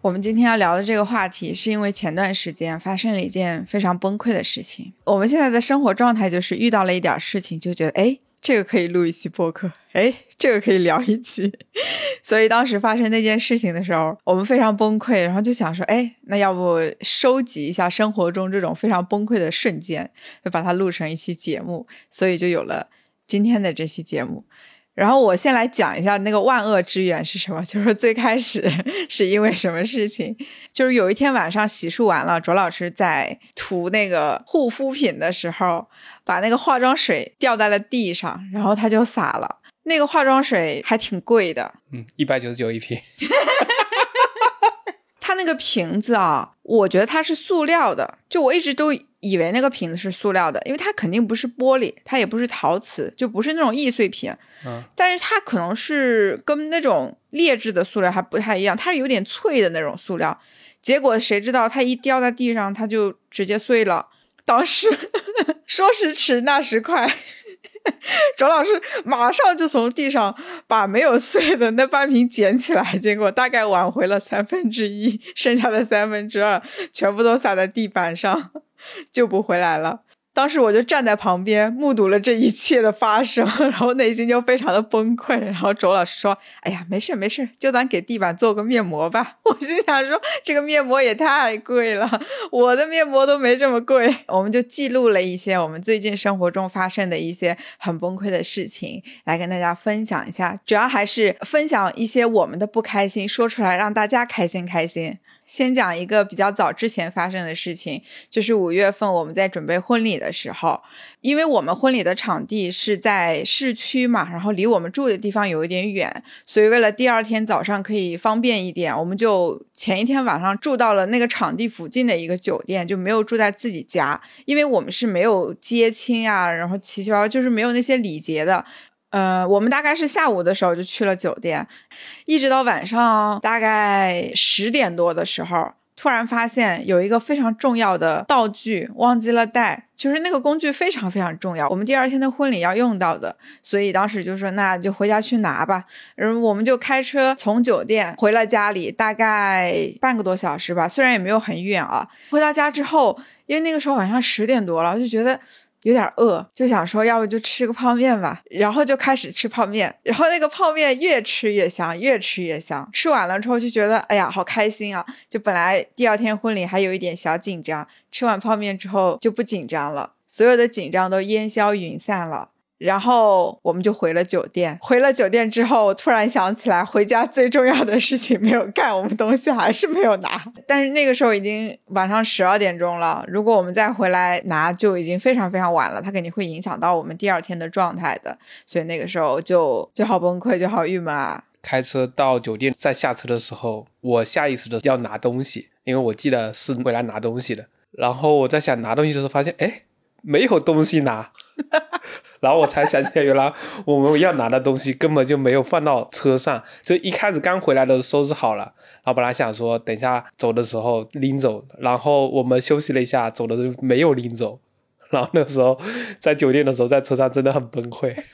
我们今天要聊的这个话题，是因为前段时间发生了一件非常崩溃的事情。我们现在的生活状态就是遇到了一点事情，就觉得哎，这个可以录一期播客，哎，这个可以聊一期。所以当时发生那件事情的时候，我们非常崩溃，然后就想说，哎，那要不收集一下生活中这种非常崩溃的瞬间，就把它录成一期节目，所以就有了今天的这期节目。然后我先来讲一下那个万恶之源是什么，就是最开始 是因为什么事情，就是有一天晚上洗漱完了，卓老师在涂那个护肤品的时候，把那个化妆水掉在了地上，然后他就洒了。那个化妆水还挺贵的，嗯，一百九十九一瓶。它那个瓶子啊，我觉得它是塑料的，就我一直都以为那个瓶子是塑料的，因为它肯定不是玻璃，它也不是陶瓷，就不是那种易碎品。嗯，但是它可能是跟那种劣质的塑料还不太一样，它是有点脆的那种塑料。结果谁知道它一掉在地上，它就直接碎了。当时 说时迟，那时快。周老师马上就从地上把没有碎的那半瓶捡起来，结果大概挽回了三分之一，剩下的三分之二全部都洒在地板上，救不回来了。当时我就站在旁边目睹了这一切的发生，然后内心就非常的崩溃。然后周老师说：“哎呀，没事没事，就当给地板做个面膜吧。” 我心想说：“这个面膜也太贵了，我的面膜都没这么贵。”我们就记录了一些我们最近生活中发生的一些很崩溃的事情，来跟大家分享一下。主要还是分享一些我们的不开心，说出来让大家开心开心。先讲一个比较早之前发生的事情，就是五月份我们在准备婚礼的的时候，因为我们婚礼的场地是在市区嘛，然后离我们住的地方有一点远，所以为了第二天早上可以方便一点，我们就前一天晚上住到了那个场地附近的一个酒店，就没有住在自己家，因为我们是没有接亲啊，然后七七八八就是没有那些礼节的。呃，我们大概是下午的时候就去了酒店，一直到晚上大概十点多的时候，突然发现有一个非常重要的道具忘记了带，就是那个工具非常非常重要，我们第二天的婚礼要用到的，所以当时就说那就回家去拿吧。然后我们就开车从酒店回了家里，大概半个多小时吧，虽然也没有很远啊。回到家之后，因为那个时候晚上十点多了，我就觉得。有点饿，就想说要不就吃个泡面吧，然后就开始吃泡面，然后那个泡面越吃越香，越吃越香。吃完了之后就觉得，哎呀，好开心啊！就本来第二天婚礼还有一点小紧张，吃完泡面之后就不紧张了，所有的紧张都烟消云散了。然后我们就回了酒店。回了酒店之后，突然想起来回家最重要的事情没有干，我们东西还是没有拿。但是那个时候已经晚上十二点钟了，如果我们再回来拿，就已经非常非常晚了，它肯定会影响到我们第二天的状态的。所以那个时候就就好崩溃，就好郁闷啊。开车到酒店，再下车的时候，我下意识的要拿东西，因为我记得是回来拿东西的。然后我在想拿东西的时候，发现哎。没有东西拿，然后我才想起来，原来我们要拿的东西根本就没有放到车上，所以一开始刚回来的时候收拾好了，然后本来想说等一下走的时候拎走，然后我们休息了一下，走的时候没有拎走，然后那时候在酒店的时候在车上真的很崩溃。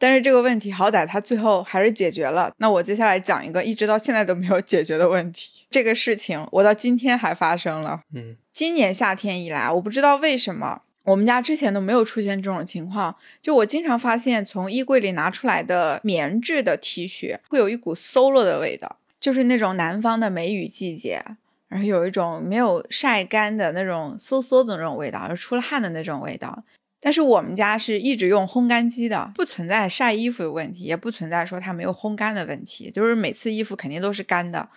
但是这个问题好歹他最后还是解决了。那我接下来讲一个一直到现在都没有解决的问题。这个事情我到今天还发生了。嗯，今年夏天以来，我不知道为什么我们家之前都没有出现这种情况。就我经常发现从衣柜里拿出来的棉质的 T 恤会有一股馊了的味道，就是那种南方的梅雨季节，然后有一种没有晒干的那种馊馊的那种味道，就出了汗的那种味道。但是我们家是一直用烘干机的，不存在晒衣服的问题，也不存在说它没有烘干的问题，就是每次衣服肯定都是干的，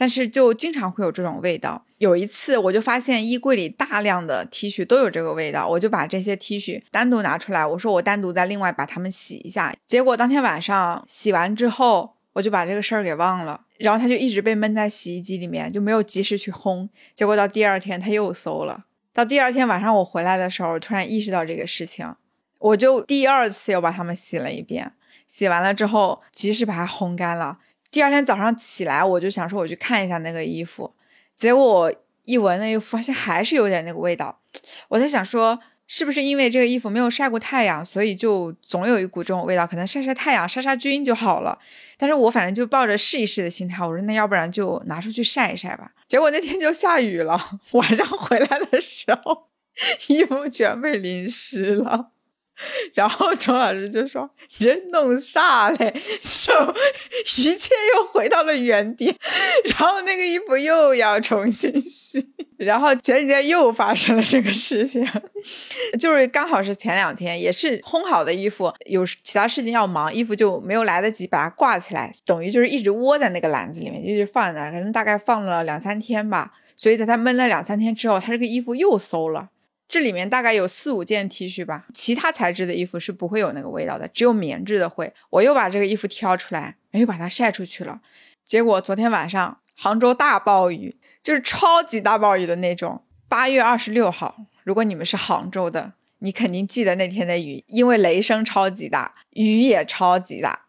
但是就经常会有这种味道。有一次我就发现衣柜里大量的 T 恤都有这个味道，我就把这些 T 恤单独拿出来，我说我单独再另外把它们洗一下。结果当天晚上洗完之后，我就把这个事儿给忘了，然后它就一直被闷在洗衣机里面，就没有及时去烘。结果到第二天它又馊了。到第二天晚上我回来的时候，突然意识到这个事情，我就第二次又把它们洗了一遍。洗完了之后，及时把它烘干了。第二天早上起来，我就想说我去看一下那个衣服，结果一闻那衣服，发现还是有点那个味道。我在想说，是不是因为这个衣服没有晒过太阳，所以就总有一股这种味道？可能晒晒太阳、杀杀菌就好了。但是我反正就抱着试一试的心态，我说那要不然就拿出去晒一晒吧。结果那天就下雨了，晚上回来的时候，衣服全被淋湿了。然后钟老师就说：“你这弄啥嘞？”就一切又回到了原点。然后那个衣服又要重新洗。然后前几天又发生了这个事情，就是刚好是前两天，也是烘好的衣服，有其他事情要忙，衣服就没有来得及把它挂起来，等于就是一直窝在那个篮子里面，一直放在那，可能大概放了两三天吧。所以在它闷了两三天之后，它这个衣服又馊了。这里面大概有四五件 T 恤吧，其他材质的衣服是不会有那个味道的，只有棉质的会。我又把这个衣服挑出来，又把它晒出去了。结果昨天晚上杭州大暴雨，就是超级大暴雨的那种。八月二十六号，如果你们是杭州的，你肯定记得那天的雨，因为雷声超级大，雨也超级大，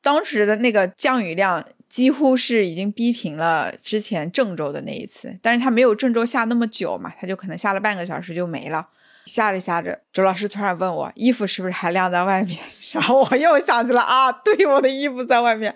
当时的那个降雨量。几乎是已经逼平了之前郑州的那一次，但是他没有郑州下那么久嘛，他就可能下了半个小时就没了。下着下着，周老师突然问我衣服是不是还晾在外面，然后我又想起了啊，对，我的衣服在外面，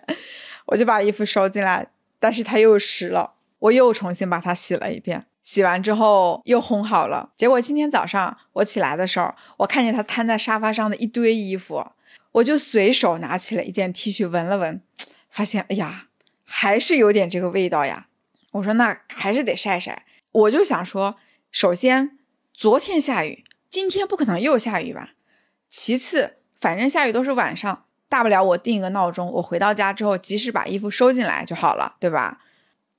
我就把衣服收进来，但是它又湿了，我又重新把它洗了一遍，洗完之后又烘好了。结果今天早上我起来的时候，我看见他摊在沙发上的一堆衣服，我就随手拿起了一件 T 恤闻了闻，发现哎呀。还是有点这个味道呀，我说那还是得晒晒。我就想说，首先昨天下雨，今天不可能又下雨吧？其次，反正下雨都是晚上，大不了我定一个闹钟，我回到家之后及时把衣服收进来就好了，对吧？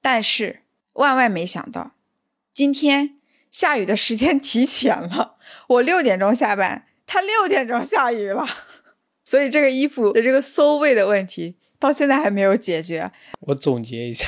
但是万万没想到，今天下雨的时间 提前了，我六点钟下班，他六点钟下雨了，所以这个衣服的这个馊味的问题。到现在还没有解决。我总结一下，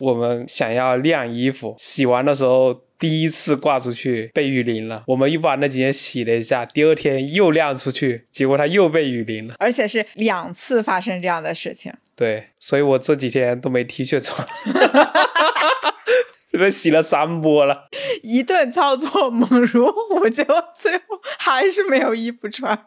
我们想要晾衣服，洗完的时候第一次挂出去被雨淋了，我们又把那几天洗了一下，第二天又晾出去，结果它又被雨淋了，而且是两次发生这样的事情。对，所以我这几天都没 T 恤穿，这边洗了三波了，一顿操作猛如虎，结果最后还是没有衣服穿。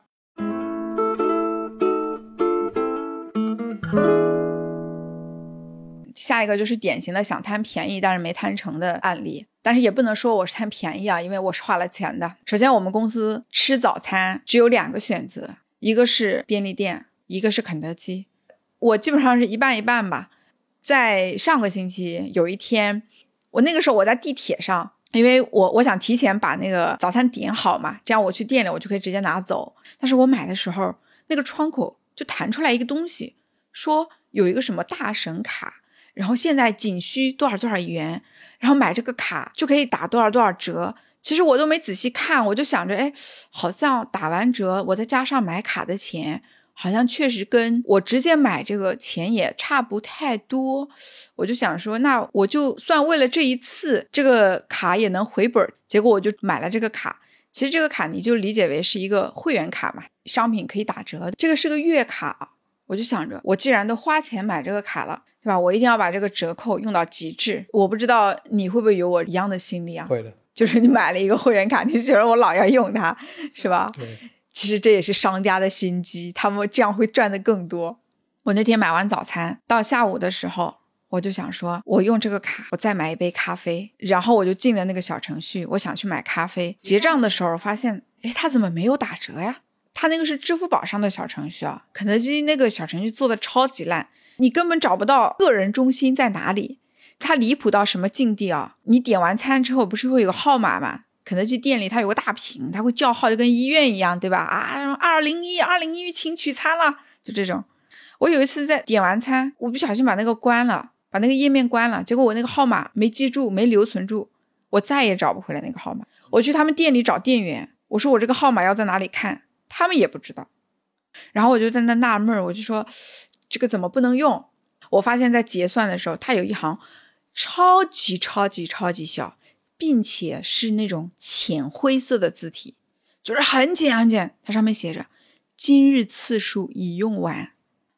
下一个就是典型的想贪便宜但是没贪成的案例，但是也不能说我是贪便宜啊，因为我是花了钱的。首先，我们公司吃早餐只有两个选择，一个是便利店，一个是肯德基。我基本上是一半一半吧。在上个星期有一天，我那个时候我在地铁上，因为我我想提前把那个早餐点好嘛，这样我去店里我就可以直接拿走。但是我买的时候，那个窗口就弹出来一个东西，说有一个什么大神卡。然后现在仅需多少多少元，然后买这个卡就可以打多少多少折。其实我都没仔细看，我就想着，哎，好像打完折，我再加上买卡的钱，好像确实跟我直接买这个钱也差不太多。我就想说，那我就算为了这一次，这个卡也能回本。结果我就买了这个卡。其实这个卡你就理解为是一个会员卡嘛，商品可以打折。这个是个月卡，我就想着，我既然都花钱买这个卡了。对吧？我一定要把这个折扣用到极致。我不知道你会不会有我一样的心理啊？会的。就是你买了一个会员卡，你觉得我老要用它，是吧？对。其实这也是商家的心机，他们这样会赚的更多。我那天买完早餐，到下午的时候，我就想说，我用这个卡，我再买一杯咖啡。然后我就进了那个小程序，我想去买咖啡。结账的时候发现，哎，它怎么没有打折呀？他那个是支付宝上的小程序啊，肯德基那个小程序做的超级烂。你根本找不到个人中心在哪里，它离谱到什么境地啊？你点完餐之后不是会有个号码吗？肯德基店里它有个大屏，它会叫号，就跟医院一样，对吧？啊，二零一二零一，请取餐了，就这种。我有一次在点完餐，我不小心把那个关了，把那个页面关了，结果我那个号码没记住，没留存住，我再也找不回来那个号码。我去他们店里找店员，我说我这个号码要在哪里看，他们也不知道。然后我就在那纳闷儿，我就说。这个怎么不能用？我发现，在结算的时候，它有一行超级超级超级小，并且是那种浅灰色的字体，就是很浅很浅。它上面写着“今日次数已用完”，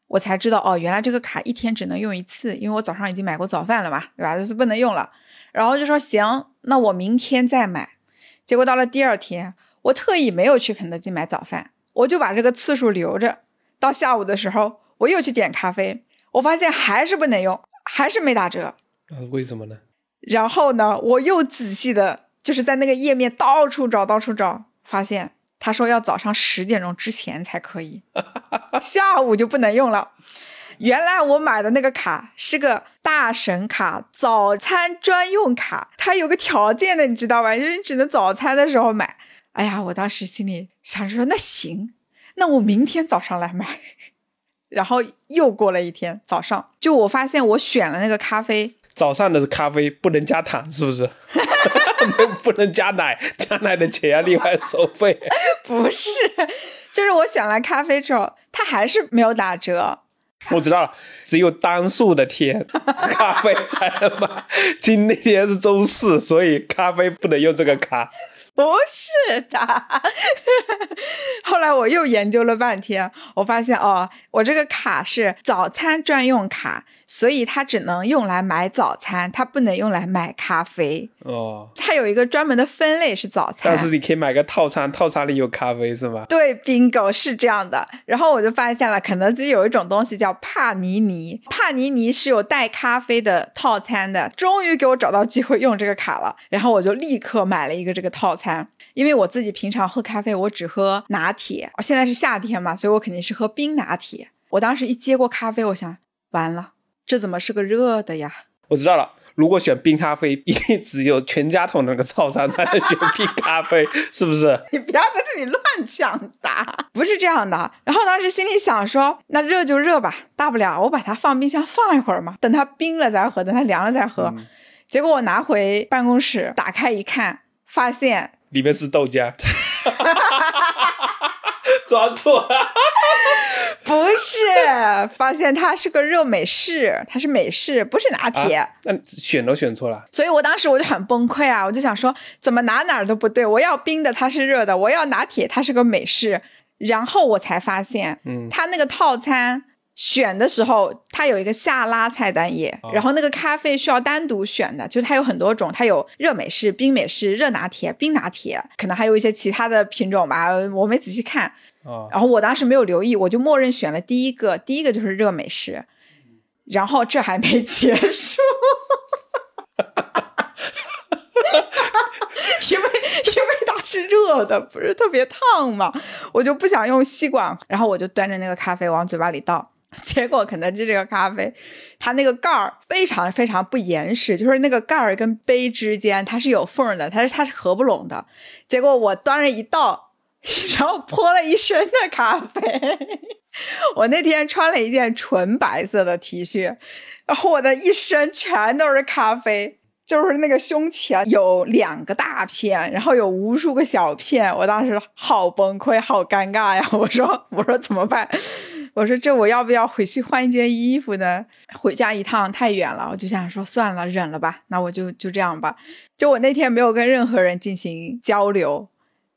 我才知道哦，原来这个卡一天只能用一次，因为我早上已经买过早饭了嘛，对吧？就是不能用了。然后就说行，那我明天再买。结果到了第二天，我特意没有去肯德基买早饭，我就把这个次数留着。到下午的时候，我又去点咖啡，我发现还是不能用，还是没打折。啊，为什么呢？然后呢，我又仔细的，就是在那个页面到处找，到处找，发现他说要早上十点钟之前才可以，下午就不能用了。原来我买的那个卡是个大神卡，早餐专用卡，它有个条件的，你知道吧？就是你只能早餐的时候买。哎呀，我当时心里想着说，那行，那我明天早上来买。然后又过了一天早上，就我发现我选了那个咖啡，早上的咖啡不能加糖，是不是？不能加奶，加奶的钱要另外收费。不是，就是我选了咖啡之后，它还是没有打折。我知道了，只有单数的天咖啡才能买。今天是周四，所以咖啡不能用这个卡。不是的，后来我又研究了半天，我发现哦，我这个卡是早餐专用卡，所以它只能用来买早餐，它不能用来买咖啡。哦，它有一个专门的分类是早餐，但是你可以买个套餐，套餐里有咖啡是吗？对，bingo 是这样的。然后我就发现了，肯德基有一种东西叫帕尼尼，帕尼尼是有带咖啡的套餐的。终于给我找到机会用这个卡了，然后我就立刻买了一个这个套餐。因为我自己平常喝咖啡，我只喝拿铁。现在是夏天嘛，所以我肯定是喝冰拿铁。我当时一接过咖啡，我想完了，这怎么是个热的呀？我知道了，如果选冰咖啡，一定只有全家桶那个套餐才能选冰咖啡，是不是？你不要在这里乱抢答，不是这样的。然后当时心里想说，那热就热吧，大不了我把它放冰箱放一会儿嘛，等它冰了再喝，等它凉了再喝。结果我拿回办公室，打开一看，发现。里面是豆浆，抓错了，不是，发现它是个热美式，它是美式，不是拿铁。那选都选错了，所以我当时我就很崩溃啊！我就想说，怎么哪哪都不对？我要冰的，它是热的；我要拿铁，它是个美式。然后我才发现，嗯，它那个套餐。选的时候，它有一个下拉菜单页，然后那个咖啡需要单独选的，就是它有很多种，它有热美式、冰美式、热拿铁、冰拿铁，可能还有一些其他的品种吧，我没仔细看。然后我当时没有留意，我就默认选了第一个，第一个就是热美式。然后这还没结束，因为因为它是热的，不是特别烫嘛，我就不想用吸管，然后我就端着那个咖啡往嘴巴里倒。结果肯德基这个咖啡，它那个盖儿非常非常不严实，就是那个盖儿跟杯之间它是有缝的，它是它是合不拢的。结果我端着一倒，然后泼了一身的咖啡。我那天穿了一件纯白色的 T 恤，然后我的一身全都是咖啡。就是那个胸前有两个大片，然后有无数个小片，我当时好崩溃，好尴尬呀！我说，我说怎么办？我说这我要不要回去换一件衣服呢？回家一趟太远了，我就想说算了，忍了吧。那我就就这样吧。就我那天没有跟任何人进行交流，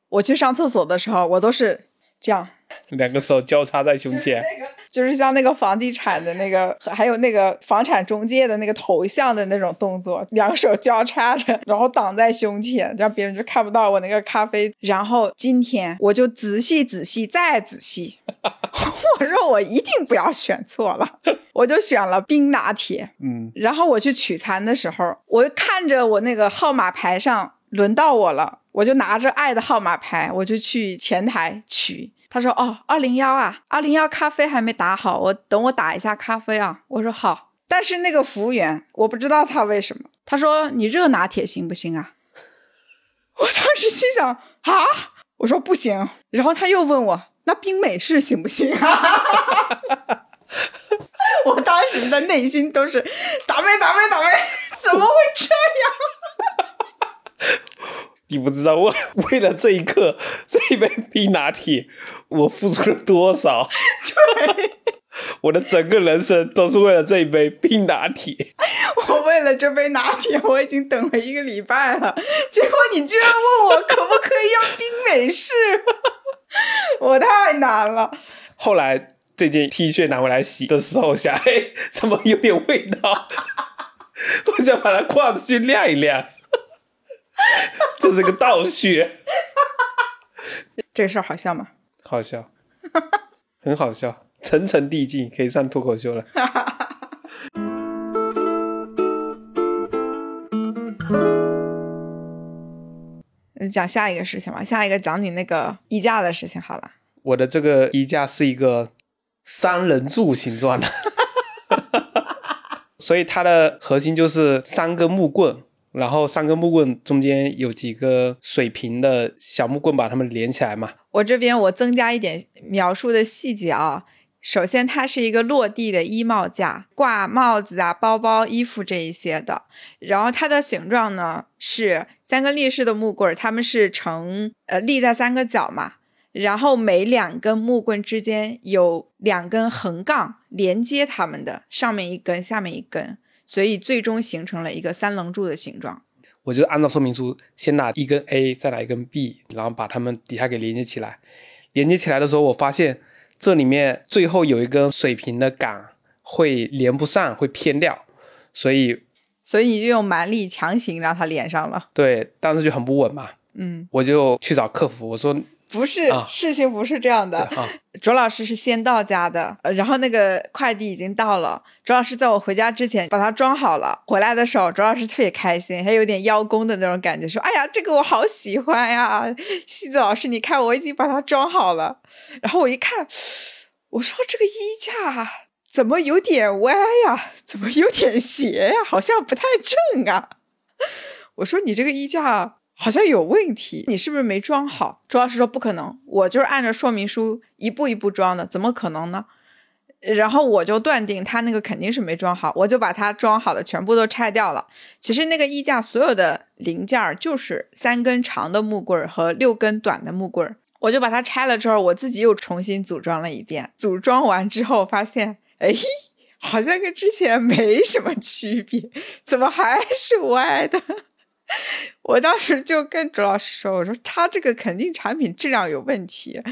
我去上厕所的时候，我都是这样，两个手交叉在胸前。就是像那个房地产的那个，还有那个房产中介的那个头像的那种动作，两手交叉着，然后挡在胸前，让别人就看不到我那个咖啡。然后今天我就仔细仔细再仔细，我说我一定不要选错了，我就选了冰拿铁。嗯，然后我去取餐的时候，我看着我那个号码牌上轮到我了，我就拿着爱的号码牌，我就去前台取。他说：“哦，二零幺啊，二零幺咖啡还没打好，我等我打一下咖啡啊。”我说：“好。”但是那个服务员，我不知道他为什么，他说：“你热拿铁行不行啊？” 我当时心想：“啊！”我说：“不行。”然后他又问我：“那冰美式行不行啊？” 我当时的内心都是：“倒霉，倒霉，倒霉！怎么会这样？”你不知道我 为了这一刻这一杯冰拿铁，我付出了多少？对，我的整个人生都是为了这一杯冰拿铁。我为了这杯拿铁，我已经等了一个礼拜了，结果你居然问我可不可以要冰美式，我太难了。后来这件 T 恤拿回来洗的时候，想，哎，怎么有点味道？我想把它挂着去晾一晾。这是个倒叙。这事儿好笑吗？好笑，很好笑，层层递进，可以上脱口秀了。讲下一个事情吧，下一个讲你那个衣架的事情好了。我的这个衣架是一个三人柱形状的，所以它的核心就是三根木棍，然后三根木棍中间有几个水平的小木棍把它们连起来嘛。我这边我增加一点描述的细节啊。首先，它是一个落地的衣帽架，挂帽子啊、包包、衣服这一些的。然后它的形状呢是三根立式的木棍，它们是成呃立在三个角嘛。然后每两根木棍之间有两根横杠连接它们的，上面一根，下面一根，所以最终形成了一个三棱柱的形状。我就按照说明书，先拿一根 A，再拿一根 B，然后把它们底下给连接起来。连接起来的时候，我发现。这里面最后有一根水平的杆会连不上，会偏掉，所以所以你就用蛮力强行让它连上了。对，但是就很不稳嘛。嗯，我就去找客服，我说不是，事情不是这样的。卓老师是先到家的，然后那个快递已经到了。卓老师在我回家之前把它装好了，回来的时候卓老师特别开心，还有点邀功的那种感觉，说：“哎呀，这个我好喜欢呀，西子老师，你看我已经把它装好了。”然后我一看，我说：“这个衣架怎么有点歪呀？怎么有点斜呀？好像不太正啊。”我说：“你这个衣架。”好像有问题，你是不是没装好？朱老师说不可能，我就是按照说明书一步一步装的，怎么可能呢？然后我就断定他那个肯定是没装好，我就把它装好的全部都拆掉了。其实那个衣架所有的零件就是三根长的木棍和六根短的木棍，我就把它拆了之后，我自己又重新组装了一遍。组装完之后发现，哎，好像跟之前没什么区别，怎么还是歪的？我当时就跟卓老师说：“我说他这个肯定产品质量有问题，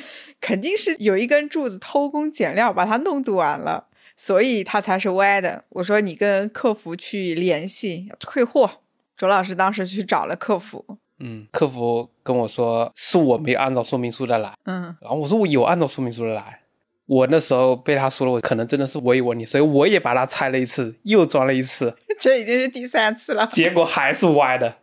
肯定是有一根柱子偷工减料把它弄短了，所以它才是歪的。”我说：“你跟客服去联系退货。”卓老师当时去找了客服，嗯，客服跟我说是我没有按照说明书的来，嗯，然后我说我有按照说明书的来，我那时候被他说了，我可能真的是我有问题，所以我也把它拆了一次，又装了一次，这已经是第三次了，结果还是歪的。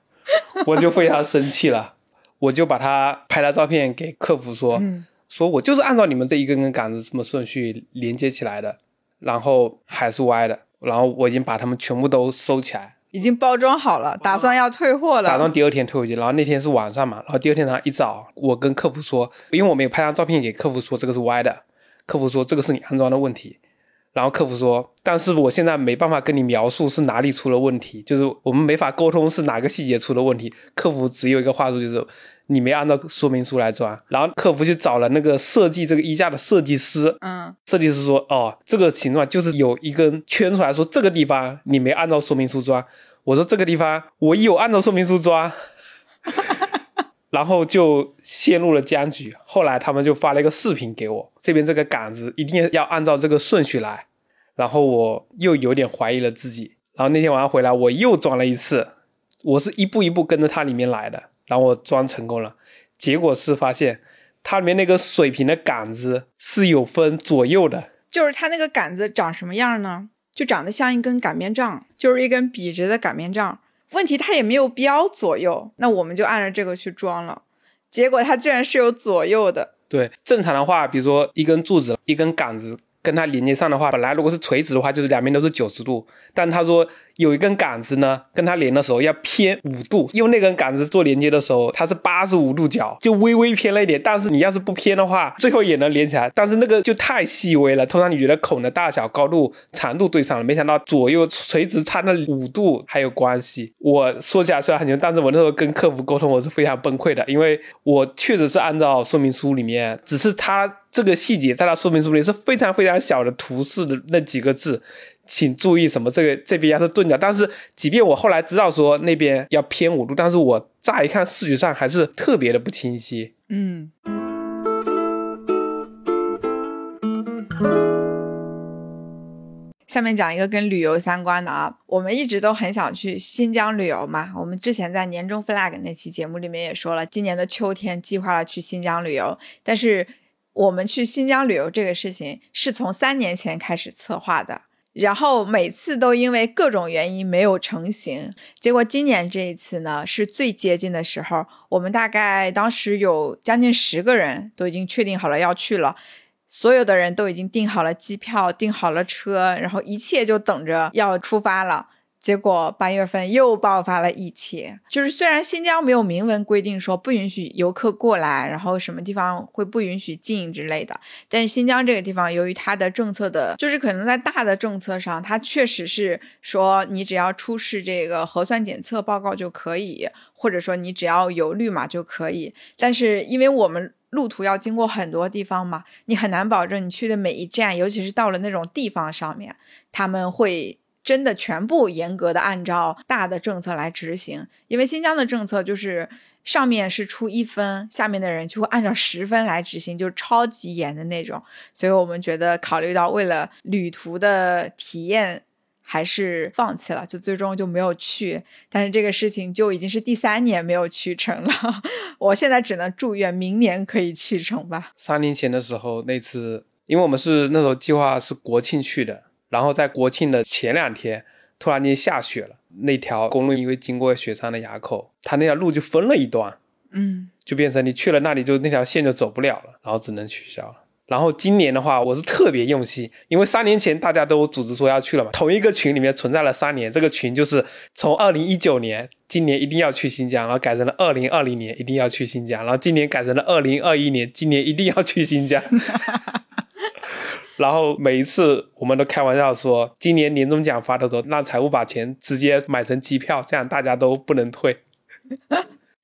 我就非常生气了，我就把他拍了照片给客服说，说我就是按照你们这一根根杆子这么顺序连接起来的，然后还是歪的，然后我已经把它们全部都收起来，已经包装好了，打算要退货了，打算第二天退回去。然后那天是晚上嘛，然后第二天早上一早，我跟客服说，因为我没有拍张照片给客服说这个是歪的，客服说这个是你安装的问题。然后客服说：“但是我现在没办法跟你描述是哪里出了问题，就是我们没法沟通是哪个细节出了问题。客服只有一个话术，就是你没按照说明书来装。然后客服去找了那个设计这个衣架的设计师，嗯，设计师说：哦，这个形状就是有一根圈出来说这个地方你没按照说明书装。我说这个地方我有按照说明书装，然后就陷入了僵局。后来他们就发了一个视频给我，这边这个杆子一定要按照这个顺序来。”然后我又有点怀疑了自己，然后那天晚上回来我又装了一次，我是一步一步跟着它里面来的，然后我装成功了，结果是发现它里面那个水平的杆子是有分左右的，就是它那个杆子长什么样呢？就长得像一根擀面杖，就是一根笔直的擀面杖。问题它也没有标左右，那我们就按照这个去装了，结果它居然是有左右的。对，正常的话，比如说一根柱子，一根杆子。跟它连接上的话，本来如果是垂直的话，就是两边都是九十度。但他说有一根杆子呢，跟它连的时候要偏五度，用那根杆子做连接的时候，它是八十五度角，就微微偏了一点。但是你要是不偏的话，最后也能连起来。但是那个就太细微了。通常你觉得孔的大小、高度、长度对上了，没想到左右垂直差那五度还有关系。我说起来虽然很牛，但是我那时候跟客服沟通，我是非常崩溃的，因为我确实是按照说明书里面，只是它。这个细节在它说明书里是非常非常小的图示的那几个字，请注意什么这个这边要是钝角。但是即便我后来知道说那边要偏五度，但是我乍一看视觉上还是特别的不清晰。嗯。下面讲一个跟旅游相关的啊，我们一直都很想去新疆旅游嘛。我们之前在年终 flag 那期节目里面也说了，今年的秋天计划了去新疆旅游。但是我们去新疆旅游这个事情是从三年前开始策划的，然后每次都因为各种原因没有成型。结果今年这一次呢，是最接近的时候，我们大概当时有将近十个人都已经确定好了要去了。所有的人都已经订好了机票，订好了车，然后一切就等着要出发了。结果八月份又爆发了疫情，就是虽然新疆没有明文规定说不允许游客过来，然后什么地方会不允许进之类的，但是新疆这个地方由于它的政策的，就是可能在大的政策上，它确实是说你只要出示这个核酸检测报告就可以，或者说你只要有绿码就可以。但是因为我们路途要经过很多地方嘛，你很难保证你去的每一站，尤其是到了那种地方上面，他们会真的全部严格的按照大的政策来执行。因为新疆的政策就是上面是出一分，下面的人就会按照十分来执行，就超级严的那种。所以我们觉得，考虑到为了旅途的体验。还是放弃了，就最终就没有去。但是这个事情就已经是第三年没有去成了。我现在只能祝愿明年可以去成吧。三年前的时候，那次因为我们是那时候计划是国庆去的，然后在国庆的前两天突然间下雪了，那条公路因为经过雪山的垭口，它那条路就分了一段，嗯，就变成你去了那里就那条线就走不了了，然后只能取消了。然后今年的话，我是特别用心，因为三年前大家都组织说要去了嘛，同一个群里面存在了三年，这个群就是从二零一九年今年一定要去新疆，然后改成了二零二零年一定要去新疆，然后今年改成了二零二一年今年一定要去新疆。然后每一次我们都开玩笑说，今年年终奖发的时候，让财务把钱直接买成机票，这样大家都不能退。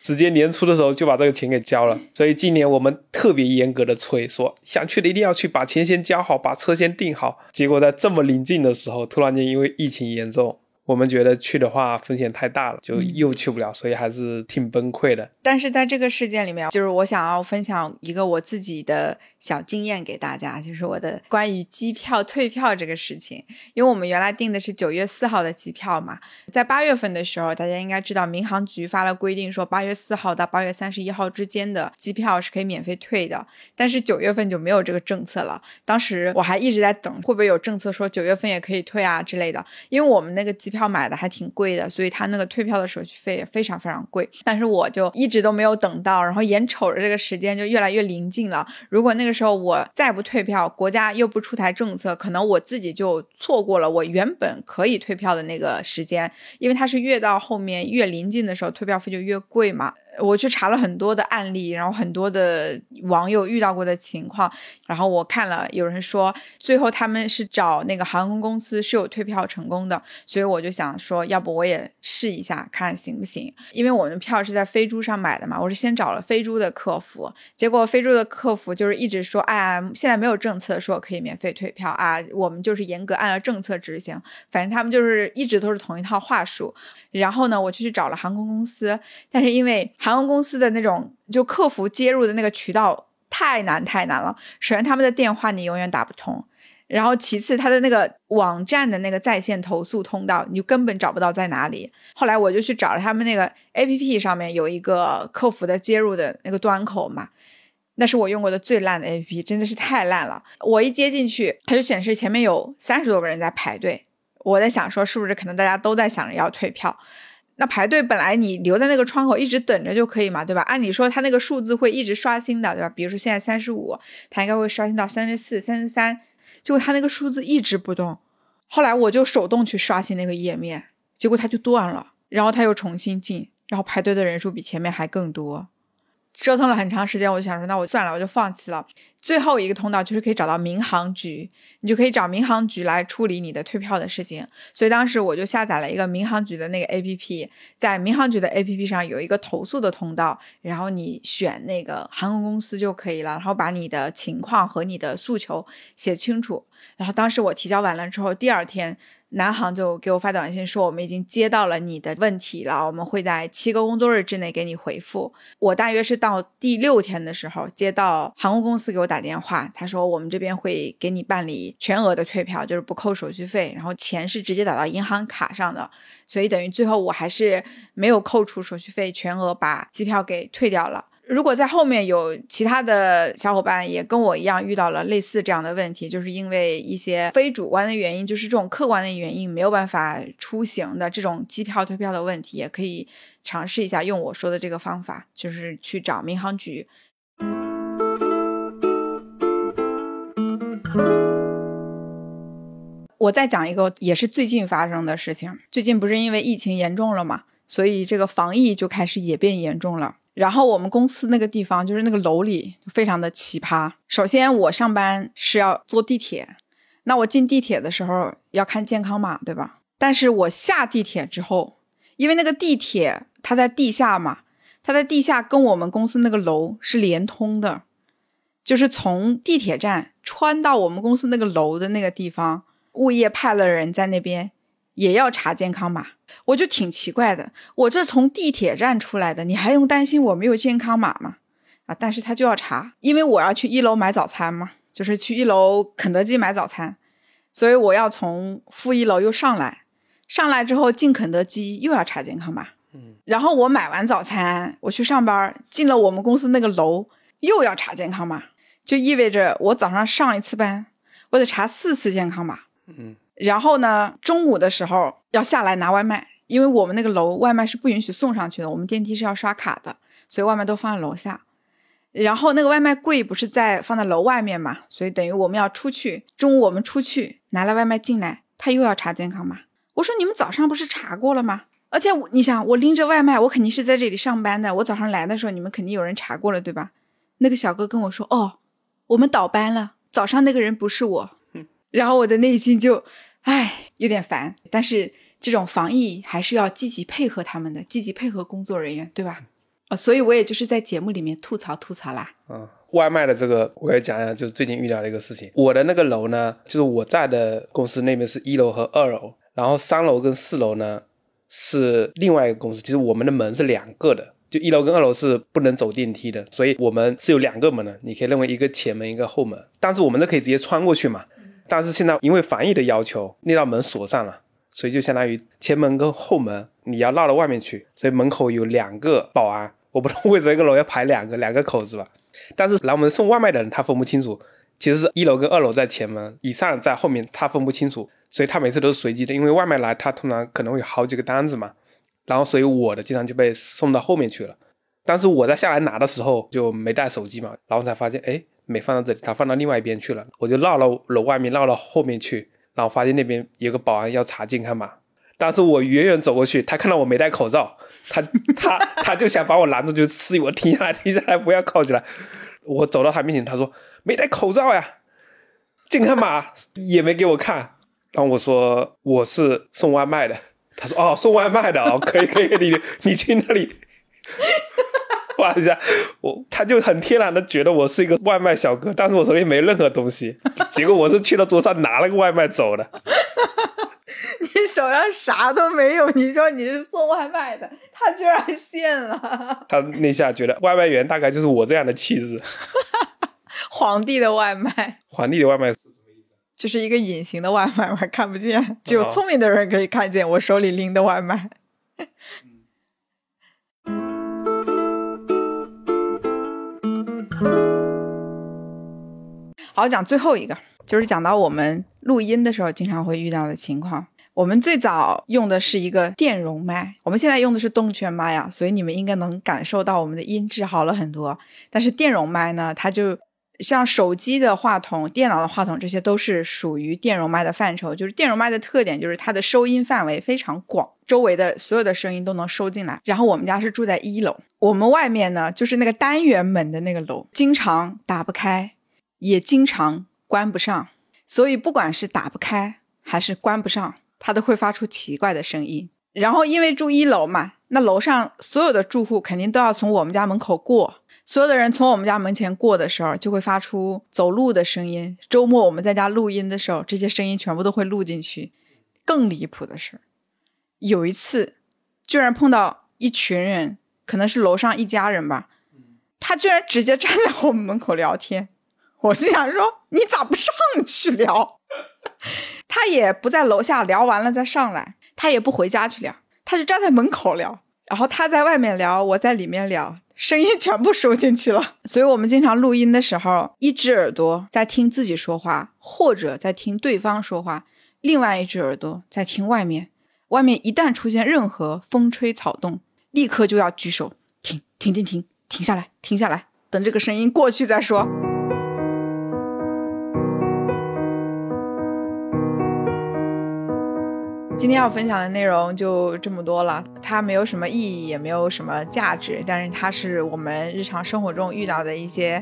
直接年初的时候就把这个钱给交了，所以今年我们特别严格的催，说想去的一定要去，把钱先交好，把车先订好。结果在这么临近的时候，突然间因为疫情严重。我们觉得去的话风险太大了，就又去不了，所以还是挺崩溃的。但是在这个事件里面，就是我想要分享一个我自己的小经验给大家，就是我的关于机票退票这个事情。因为我们原来订的是九月四号的机票嘛，在八月份的时候，大家应该知道民航局发了规定，说八月四号到八月三十一号之间的机票是可以免费退的。但是九月份就没有这个政策了。当时我还一直在等，会不会有政策说九月份也可以退啊之类的？因为我们那个机。票买的还挺贵的，所以他那个退票的手续费也非常非常贵。但是我就一直都没有等到，然后眼瞅着这个时间就越来越临近了。如果那个时候我再不退票，国家又不出台政策，可能我自己就错过了我原本可以退票的那个时间，因为它是越到后面越临近的时候退票费就越贵嘛。我去查了很多的案例，然后很多的网友遇到过的情况，然后我看了有人说，最后他们是找那个航空公司是有退票成功的，所以我就想说，要不我也试一下看行不行？因为我们票是在飞猪上买的嘛，我是先找了飞猪的客服，结果飞猪的客服就是一直说，哎呀，现在没有政策说可以免费退票啊，我们就是严格按照政策执行，反正他们就是一直都是同一套话术。然后呢，我就去找了航空公司，但是因为航空公司的那种就客服接入的那个渠道太难太难了。首先他们的电话你永远打不通，然后其次他的那个网站的那个在线投诉通道你就根本找不到在哪里。后来我就去找了他们那个 A P P 上面有一个客服的接入的那个端口嘛，那是我用过的最烂的 A P P，真的是太烂了。我一接进去，它就显示前面有三十多个人在排队。我在想说是不是可能大家都在想着要退票。那排队本来你留在那个窗口一直等着就可以嘛，对吧？按理说它那个数字会一直刷新的，对吧？比如说现在三十五，它应该会刷新到三十四、三十三，结果它那个数字一直不动。后来我就手动去刷新那个页面，结果它就断了，然后它又重新进，然后排队的人数比前面还更多。折腾了很长时间，我就想说，那我算了，我就放弃了。最后一个通道就是可以找到民航局，你就可以找民航局来处理你的退票的事情。所以当时我就下载了一个民航局的那个 APP，在民航局的 APP 上有一个投诉的通道，然后你选那个航空公司就可以了，然后把你的情况和你的诉求写清楚。然后当时我提交完了之后，第二天。南航就给我发短信说，我们已经接到了你的问题了，我们会在七个工作日之内给你回复。我大约是到第六天的时候，接到航空公司给我打电话，他说我们这边会给你办理全额的退票，就是不扣手续费，然后钱是直接打到银行卡上的，所以等于最后我还是没有扣除手续费，全额把机票给退掉了。如果在后面有其他的小伙伴也跟我一样遇到了类似这样的问题，就是因为一些非主观的原因，就是这种客观的原因没有办法出行的这种机票退票的问题，也可以尝试一下用我说的这个方法，就是去找民航局。我再讲一个也是最近发生的事情，最近不是因为疫情严重了嘛，所以这个防疫就开始也变严重了。然后我们公司那个地方就是那个楼里非常的奇葩。首先我上班是要坐地铁，那我进地铁的时候要看健康码，对吧？但是我下地铁之后，因为那个地铁它在地下嘛，它在地下跟我们公司那个楼是连通的，就是从地铁站穿到我们公司那个楼的那个地方，物业派了人在那边。也要查健康码，我就挺奇怪的。我这从地铁站出来的，你还用担心我没有健康码吗？啊，但是他就要查，因为我要去一楼买早餐嘛，就是去一楼肯德基买早餐，所以我要从负一楼又上来，上来之后进肯德基又要查健康码。嗯，然后我买完早餐，我去上班，进了我们公司那个楼又要查健康码，就意味着我早上上一次班，我得查四次健康码。嗯。然后呢，中午的时候要下来拿外卖，因为我们那个楼外卖是不允许送上去的，我们电梯是要刷卡的，所以外卖都放在楼下。然后那个外卖柜不是在放在楼外面嘛，所以等于我们要出去。中午我们出去拿了外卖进来，他又要查健康码。我说你们早上不是查过了吗？而且你想，我拎着外卖，我肯定是在这里上班的，我早上来的时候你们肯定有人查过了，对吧？那个小哥跟我说，哦，我们倒班了，早上那个人不是我。然后我的内心就。唉，有点烦，但是这种防疫还是要积极配合他们的，积极配合工作人员，对吧？啊，所以我也就是在节目里面吐槽吐槽啦。嗯，外卖的这个我也讲讲，就是最近遇到的一个事情。我的那个楼呢，就是我在的公司那边是一楼和二楼，然后三楼跟四楼呢是另外一个公司。其实我们的门是两个的，就一楼跟二楼是不能走电梯的，所以我们是有两个门的。你可以认为一个前门，一个后门，但是我们都可以直接穿过去嘛。但是现在因为防疫的要求，那道门锁上了，所以就相当于前门跟后门你要绕到外面去，所以门口有两个保安。我不知道为什么一个楼要排两个两个口子吧。但是来我们送外卖的人他分不清楚，其实是一楼跟二楼在前门，以上在后面，他分不清楚，所以他每次都是随机的。因为外卖来他通常可能会有好几个单子嘛，然后所以我的经常就被送到后面去了。但是我在下来拿的时候就没带手机嘛，然后才发现哎。没放到这里，他放到另外一边去了。我就绕到楼外面，绕到后面去，然后发现那边有个保安要查健康码。但是我远远走过去，他看到我没戴口罩，他他他就想把我拦住，就示意我停下来，停下来，不要靠起来。我走到他面前，他说没戴口罩呀，健康码也没给我看。然后我说我是送外卖的，他说哦，送外卖的哦，可以可以，你你去那里。画一下，我他就很天然的觉得我是一个外卖小哥，但是我手里没任何东西。结果我是去到桌上拿了个外卖走的。你手上啥都没有，你说你是送外卖的，他居然信了。他那下觉得外卖员大概就是我这样的气质。皇帝的外卖，皇帝的外卖是什么意思？就是一个隐形的外卖，我还看不见，只有聪明的人可以看见我手里拎的外卖。好，讲最后一个，就是讲到我们录音的时候经常会遇到的情况。我们最早用的是一个电容麦，我们现在用的是动圈麦呀，所以你们应该能感受到我们的音质好了很多。但是电容麦呢，它就像手机的话筒、电脑的话筒，这些都是属于电容麦的范畴。就是电容麦的特点，就是它的收音范围非常广，周围的所有的声音都能收进来。然后我们家是住在一楼，我们外面呢就是那个单元门的那个楼，经常打不开，也经常关不上。所以不管是打不开还是关不上，它都会发出奇怪的声音。然后因为住一楼嘛，那楼上所有的住户肯定都要从我们家门口过。所有的人从我们家门前过的时候，就会发出走路的声音。周末我们在家录音的时候，这些声音全部都会录进去。更离谱的是，有一次，居然碰到一群人，可能是楼上一家人吧，他居然直接站在我们门口聊天。我心想说：“你咋不上去聊？” 他也不在楼下聊完了再上来，他也不回家去聊，他就站在门口聊。然后他在外面聊，我在里面聊。声音全部收进去了，所以我们经常录音的时候，一只耳朵在听自己说话，或者在听对方说话，另外一只耳朵在听外面。外面一旦出现任何风吹草动，立刻就要举手停停停停停下来，停下来，等这个声音过去再说。今天要分享的内容就这么多了，它没有什么意义，也没有什么价值，但是它是我们日常生活中遇到的一些，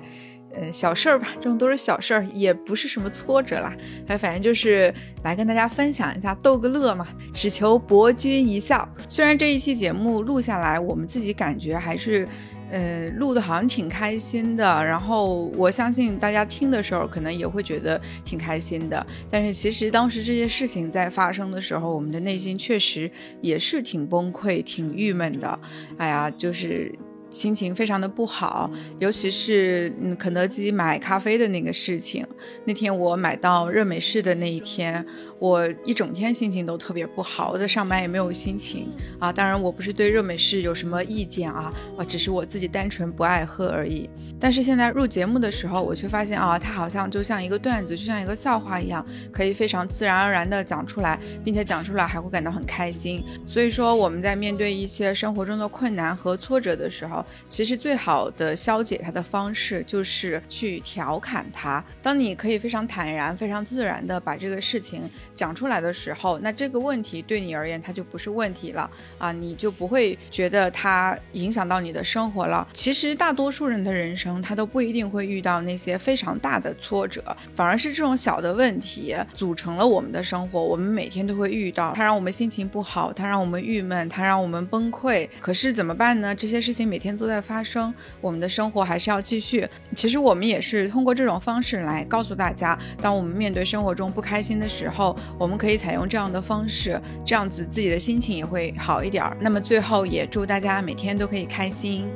呃小事儿吧，这种都是小事儿，也不是什么挫折啦，哎，反正就是来跟大家分享一下，逗个乐嘛，只求博君一笑。虽然这一期节目录下来，我们自己感觉还是。呃，录的好像挺开心的，然后我相信大家听的时候可能也会觉得挺开心的。但是其实当时这些事情在发生的时候，我们的内心确实也是挺崩溃、挺郁闷的。哎呀，就是。心情非常的不好，尤其是嗯肯德基买咖啡的那个事情。那天我买到热美式的那一天，我一整天心情都特别不好，我在上班也没有心情啊。当然，我不是对热美式有什么意见啊，啊，只是我自己单纯不爱喝而已。但是现在录节目的时候，我却发现啊，它好像就像一个段子，就像一个笑话一样，可以非常自然而然的讲出来，并且讲出来还会感到很开心。所以说，我们在面对一些生活中的困难和挫折的时候，其实最好的消解它的方式就是去调侃它。当你可以非常坦然、非常自然的把这个事情讲出来的时候，那这个问题对你而言它就不是问题了啊，你就不会觉得它影响到你的生活了。其实大多数人的人生，他都不一定会遇到那些非常大的挫折，反而是这种小的问题组成了我们的生活。我们每天都会遇到，它让我们心情不好，它让我们郁闷，它让我们崩溃。可是怎么办呢？这些事情每天都在发。生，我们的生活还是要继续。其实我们也是通过这种方式来告诉大家，当我们面对生活中不开心的时候，我们可以采用这样的方式，这样子自己的心情也会好一点儿。那么最后也祝大家每天都可以开心。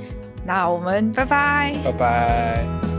那我们拜拜，拜拜。